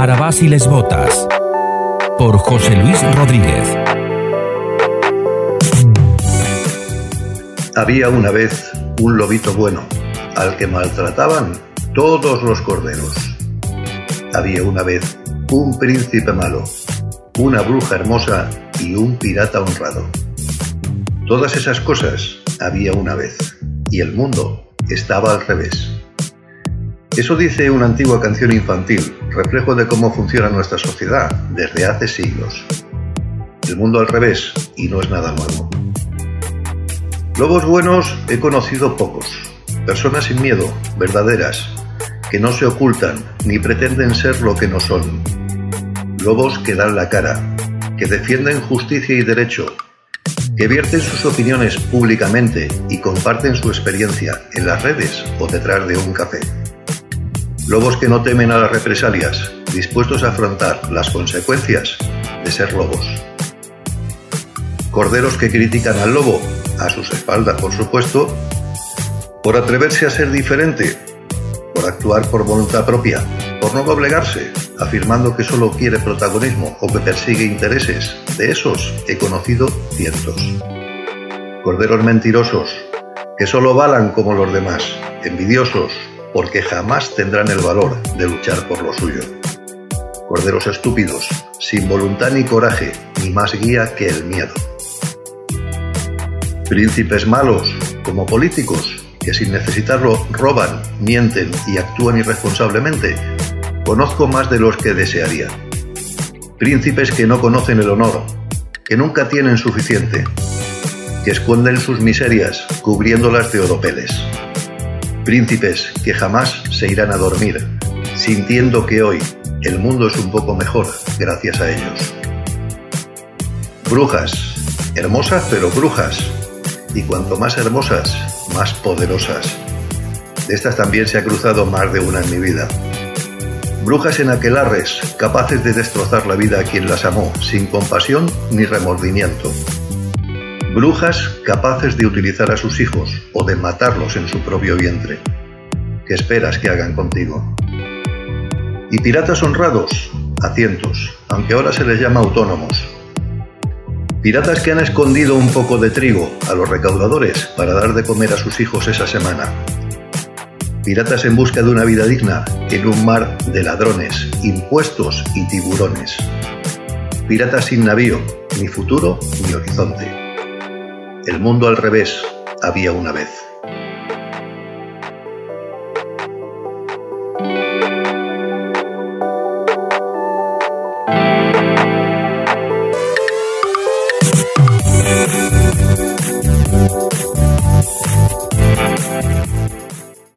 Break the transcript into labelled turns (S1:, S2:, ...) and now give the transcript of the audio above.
S1: Arabás Botas. Por José Luis Rodríguez.
S2: Había una vez un lobito bueno, al que maltrataban todos los corderos. Había una vez un príncipe malo, una bruja hermosa y un pirata honrado. Todas esas cosas había una vez, y el mundo estaba al revés. Eso dice una antigua canción infantil, reflejo de cómo funciona nuestra sociedad desde hace siglos. El mundo al revés, y no es nada nuevo. Lobos buenos he conocido pocos, personas sin miedo, verdaderas, que no se ocultan ni pretenden ser lo que no son. Lobos que dan la cara, que defienden justicia y derecho, que vierten sus opiniones públicamente y comparten su experiencia en las redes o detrás de un café. Lobos que no temen a las represalias, dispuestos a afrontar las consecuencias de ser lobos. Corderos que critican al lobo, a sus espaldas por supuesto, por atreverse a ser diferente, por actuar por voluntad propia, por no doblegarse, afirmando que solo quiere protagonismo o que persigue intereses. De esos he conocido cientos. Corderos mentirosos, que solo balan como los demás, envidiosos, porque jamás tendrán el valor de luchar por lo suyo. Corderos estúpidos, sin voluntad ni coraje, ni más guía que el miedo. Príncipes malos, como políticos, que sin necesitarlo roban, mienten y actúan irresponsablemente, conozco más de los que desearía. Príncipes que no conocen el honor, que nunca tienen suficiente, que esconden sus miserias cubriéndolas de oropeles príncipes que jamás se irán a dormir, sintiendo que hoy el mundo es un poco mejor gracias a ellos. Brujas, hermosas pero brujas, y cuanto más hermosas, más poderosas. De estas también se ha cruzado más de una en mi vida. Brujas en aquelarres, capaces de destrozar la vida a quien las amó, sin compasión ni remordimiento Brujas capaces de utilizar a sus hijos o de matarlos en su propio vientre. ¿Qué esperas que hagan contigo? Y piratas honrados, a cientos, aunque ahora se les llama autónomos. Piratas que han escondido un poco de trigo a los recaudadores para dar de comer a sus hijos esa semana. Piratas en busca de una vida digna en un mar de ladrones, impuestos y tiburones. Piratas sin navío, ni futuro ni horizonte. El mundo al revés había una vez.